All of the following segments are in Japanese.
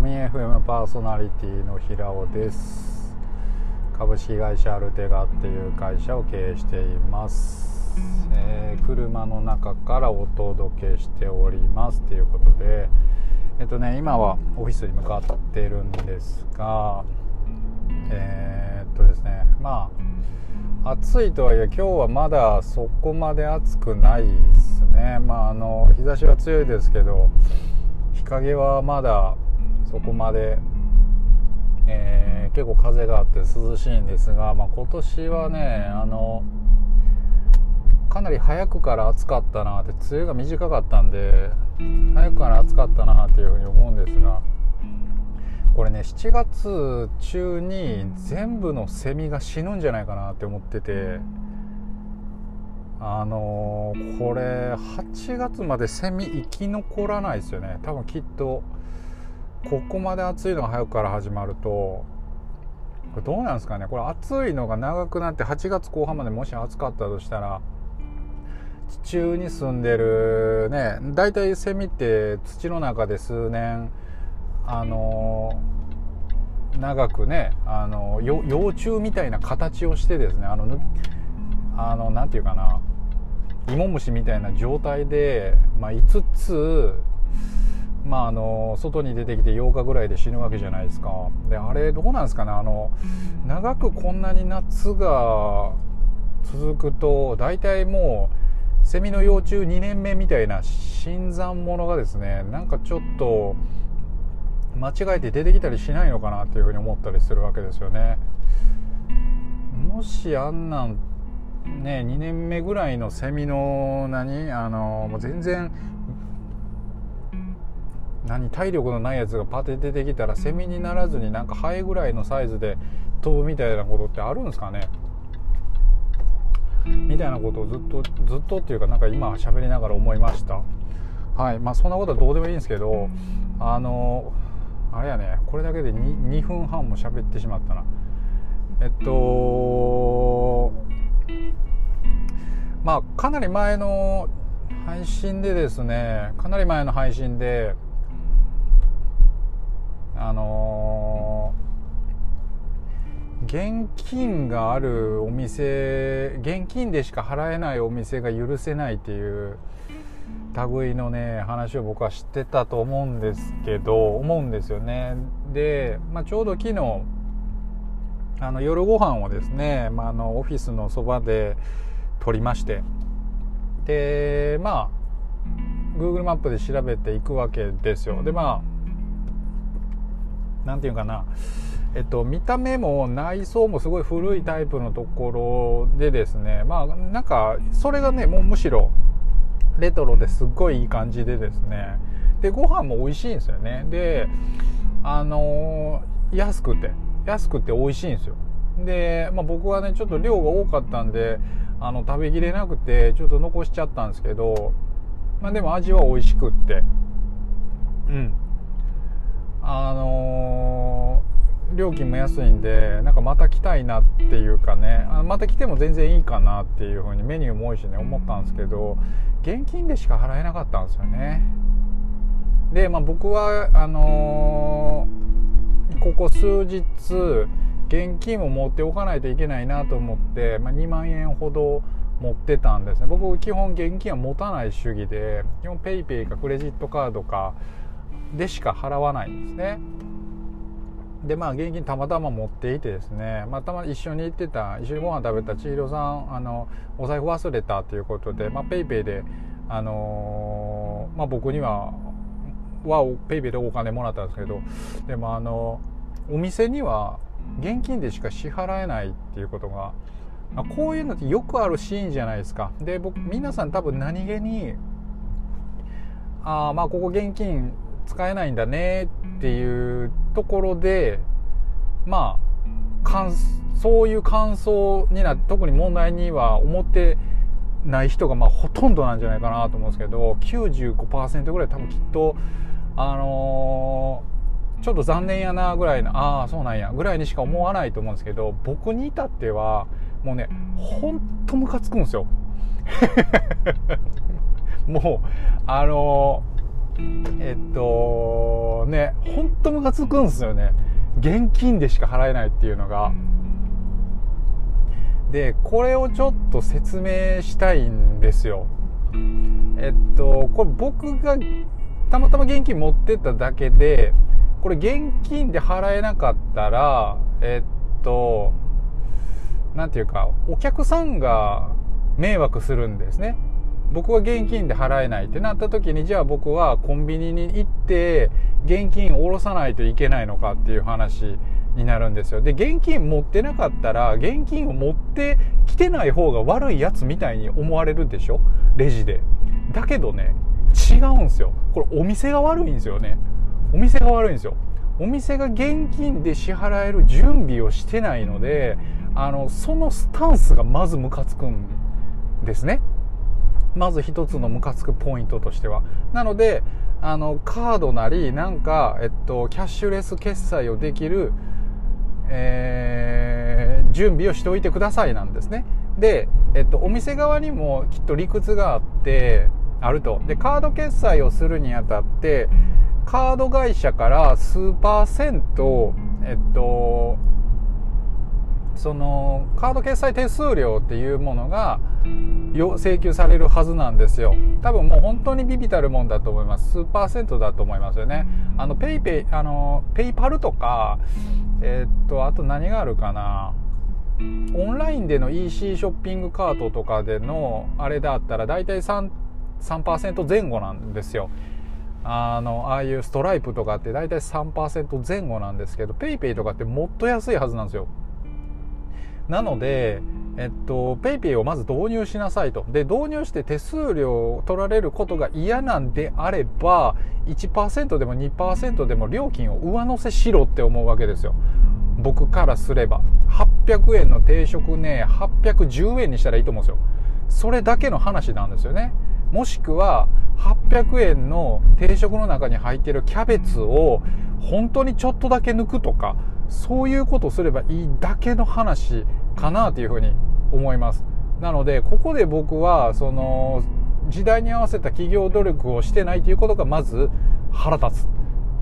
ミ FM パーソナリティの平尾です。株式会社アルテガっていう会社を経営しています、えー、車の中からお届けしております。ということでえっとね今はオフィスに向かってるんですがえー、っとですねまあ暑いとはいえ今日はまだそこまで暑くないですね。まああの日差しは強いですけど日陰はまだそこまで、えー、結構風があって涼しいんですが、まあ、今年はねあのかなり早くから暑かったなって梅雨が短かったんで早くから暑かったなっていうふうに思うんですがこれね7月中に全部のセミが死ぬんじゃないかなって思っててあのー、これ8月までセミ生き残らないですよね。多分きっとここまで暑いのが早くから始まるとこれどうなんですかね。これ暑いのが長くなって8月後半までもし暑かったとしたら地中に住んでるね大体セミって土の中で数年あの長くねあの幼虫みたいな形をしてですねあのあのなていうかな芋虫みたいな状態で、まあ、5つまあ、あの外に出てきて8日ぐらいで死ぬわけじゃないですか。であれどうなんですかね。あの長くこんなに夏が続くと大体もうセミの幼虫2年目みたいな新参者がですねなんかちょっと間違えて出てきたりしないのかなっていうふうに思ったりするわけですよね。もしあんなんね2年目ぐらいのセミの何あのもう全然何体力のないやつがパテ出てきたらセミにならずになんかハエぐらいのサイズで飛ぶみたいなことってあるんですかね？みたいなことをずっとずっとっていうかなんか今喋りながら思いました。はい。まあそんなことはどうでもいいんですけどあのあれやね。これだけで 2, 2分半も喋ってしまったな。えっとまあかなり前の配信でですねかなり前の配信であのー、現金があるお店現金でしか払えないお店が許せないっていう類のね話を僕は知ってたと思うんですけど思うんですよね。で、まあ、ちょうど昨日あの夜ご飯をですね、まあ、あのオフィスのそばで撮りましてでまあ Google マップで調べていくわけですよ。でま何て言うかな。えっと、見た目も内装もすごい古いタイプのところでですね。まあなんかそれがねもうむしろレトロですっごいいい感じでですね。でご飯も美味しいんですよね。であのー、安くて安くて美味しいんですよ。で、まあ、僕はねちょっと量が多かったんであの食べきれなくてちょっと残しちゃったんですけど、まあ、でも味は美味しくって。うん。あの、料金も安いんでなんかまた来たいなっていうかねあまた来ても全然いいかなっていう風にメニューも多いしね思ったんですけど現金でしか払えなかったんですよね。で、まあ、僕はあのー、ここ数日現金を持っておかないといけないなと思って、まあ、2万円ほど持ってたんですね。僕基本現金は持たない主義で基本 PayPay かクレジットカードかでしか払わないんですね。でまあ現金たまたま持っていてですね、まあ、たま一緒に行ってた一緒にご飯食べた千尋さんあのお財布忘れたということで、まあ、ペイペイで、あのー、まあ、僕にははペイペイでお金もらったんですけどでもあのお店には現金でしか支払えないっていうことが、まあ、こういうのってよくあるシーンじゃないですか。で僕皆さん多分何気にあまあここ現金使えないんだねっていうところでまあそういう感想になって特に問題には思ってない人がまあほとんどなんじゃないかなと思うんですけど95%ぐらい多分きっとあのー、ちょっと残念やなぐらいのああそうなんやぐらいにしか思わないと思うんですけど僕に至ってはもうねほんとムカつくんですよ。もうあのーえっとねほんとムカつくんですよね。現金でしか払えないっていうのが。でこれをちょっと説明したいんですよ。えっとこれ僕がたまたま現金持ってっただけでこれ現金で払えなかったらえっと何て言うかお客さんが迷惑するんですね。僕は現金で払えないってなった時にじゃあ僕はコンビニに行って現金を下ろさないといけないのかっていう話になるんですよ。で現金持ってなかったら現金を持ってきてない方が悪いやつみたいに思われるでしょ？レジで。だけどね違うんですよ。これお店が悪いんですよね。お店が悪いんですよ。お店が現金で支払える準備をしてないのであのそのスタンスがまずムカつくんですね。まず一つのムカつくポイントとしては。なのであのカードなりなんか、えっと、キャッシュレス決済をできる、えー、準備をしておいてくださいなんですね。で、えっと、お店側にもきっと理屈があってあると。でカード決済をするにあたってカード会社から数パーセントえっとそのカード決済手数料っていうものが請求されるはずなんですよ。多分もう本当に微々たるもんだと思います。数パーセントだと思いますよね。あの PayPay あの PayPal とかえー、っとあと何があるかな。オンラインでの EC ショッピングカートとかでのあれだったら大体 3%, 3前後なんですよ。あのああいうストライプとかって大体3%前後なんですけど PayPay とかってもっと安いはずなんですよ。なので、えっと、PayPay をまず導入しなさいと。で、導入して手数料を取られることが嫌なんであれば、1%でも2%でも料金を上乗せしろって思うわけですよ。僕からすれば。800円の定食ね、810円にしたらいいと思うんですよ。それだけの話なんですよね。もしくは、800円の定食の中に入っているキャベツを本当にちょっとだけ抜くとか、そういうことすればいいだけの話かなというふうに思います。なのでここで僕はその時代に合わせた企業努力をしてないということがまず腹立つ。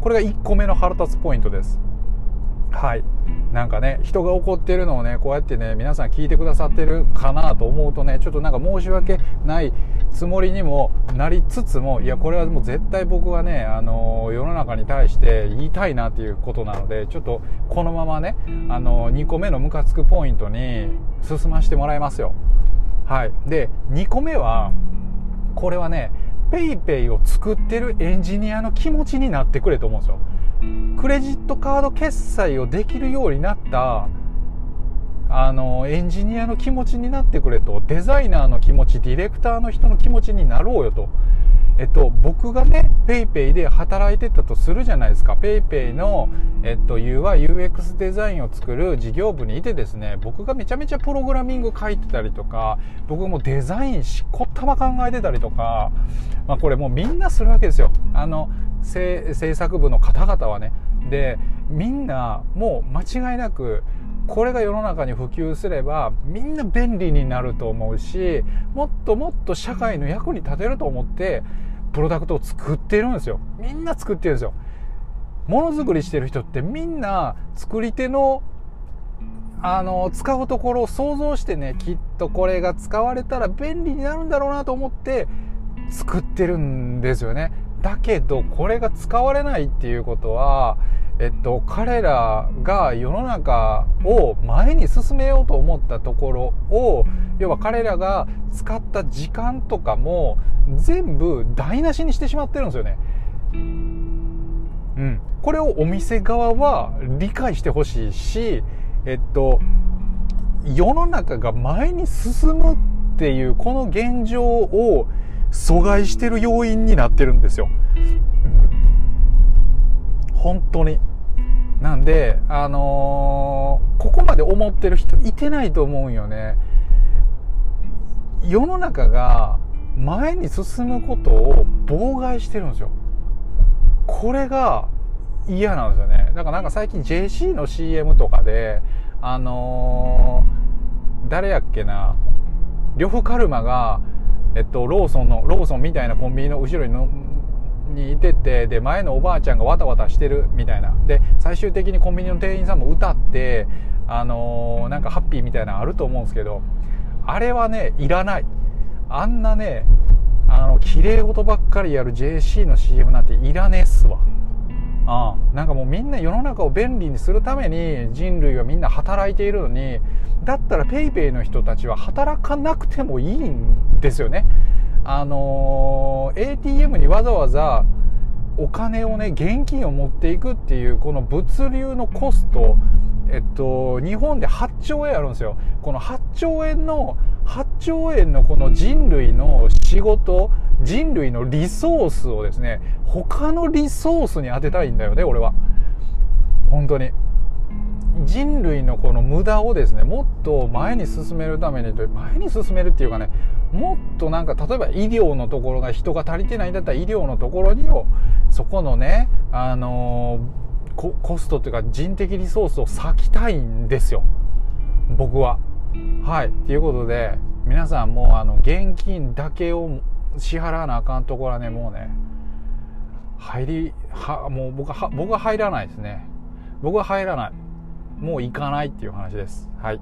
これが1個目の腹立つポイントです。はい。なんかね人が怒ってるのをねこうやってね皆さん聞いてくださってるかなと思うとねちょっとなんか申し訳ないつもりにもなりつつもいやこれはもう絶対僕はねあの世の中に対して言いたいなっていうことなのでちょっとこのままねあの2個目のムカつくポイントに進ませてもらいますよ。はい。で2個目はこれはね PayPay を作ってるエンジニアの気持ちになってくれと思うんですよ。クレジットカード決済をできるようになったあのエンジニアの気持ちになってくれとデザイナーの気持ちディレクターの人の気持ちになろうよと。えっと、僕がね PayPay で働いてたとするじゃないですか。PayPay の、えっと、UIUX デザインを作る事業部にいてですね僕がめちゃめちゃプログラミング書いてたりとか僕もデザインしこったま考えてたりとか、まあ、これもうみんなするわけですよ。あの制作部の方々はね。でみんなもう間違いなくこれが世の中に普及すればみんな便利になると思うしもっともっと社会の役に立てると思ってプロダクトを作ってるんですよ。みんな作ってるんですよ。ものづくりしてる人ってみんな作り手のあの使うところを想像してねきっとこれが使われたら便利になるんだろうなと思って作ってるんですよね。だけどこれが使われないっていうことはえっと、彼らが世の中を前に進めようと思ったところを要は彼らが使った時間とかも全部台無しにしてしまってるんですよね。うん、これをお店側は理解してほしいし、えっと、世の中が前に進むっていうこの現状を阻害してる要因になってるんですよ。本当に。なんで、あのー、ここまで思ってる人いてないと思うんよね。世の中が前に進むことを妨害してるんですよ。これが嫌なんですよね。だからなんか最近 JC の CM とかで、あのー、誰やっけな、呂布カルマが、えっと、ローソンの、ローソンみたいなコンビニの後ろにのにいててで前のおばあちゃんがわたわたしてるみたいな。で最終的にコンビニの店員さんも歌ってあのー、なんかハッピーみたいなのあると思うんですけどあれはねいらない。あんなねあの綺麗事ばっかりやる JC の CM なんていらねえっすわ。ああなんかもうみんな世の中を便利にするために人類はみんな働いているのにだったら PayPay の人たちは働かなくてもいいんですよね。あのー、ATM にわざわざお金をね現金を持っていくっていうこの物流のコストえっと日本で8兆円あるんですよ。この8兆円の8兆円のこの人類の仕事人類のリソースをですね他のリソースに当てたいんだよね俺は。本当に。人類のこの無駄をですねもっと前に進めるためにと前に進めるっていうかねもっとなんか例えば医療のところが人が足りてないんだったら医療のところにをそこのねあのー、コストっていうか人的リソースを割きたいんですよ。僕は。はい。ということで皆さんもうあの現金だけを支払わなあかんところはねもうね入りはもう僕は僕は入らないですね。僕は入らない。もう行かないっていう話です。はい。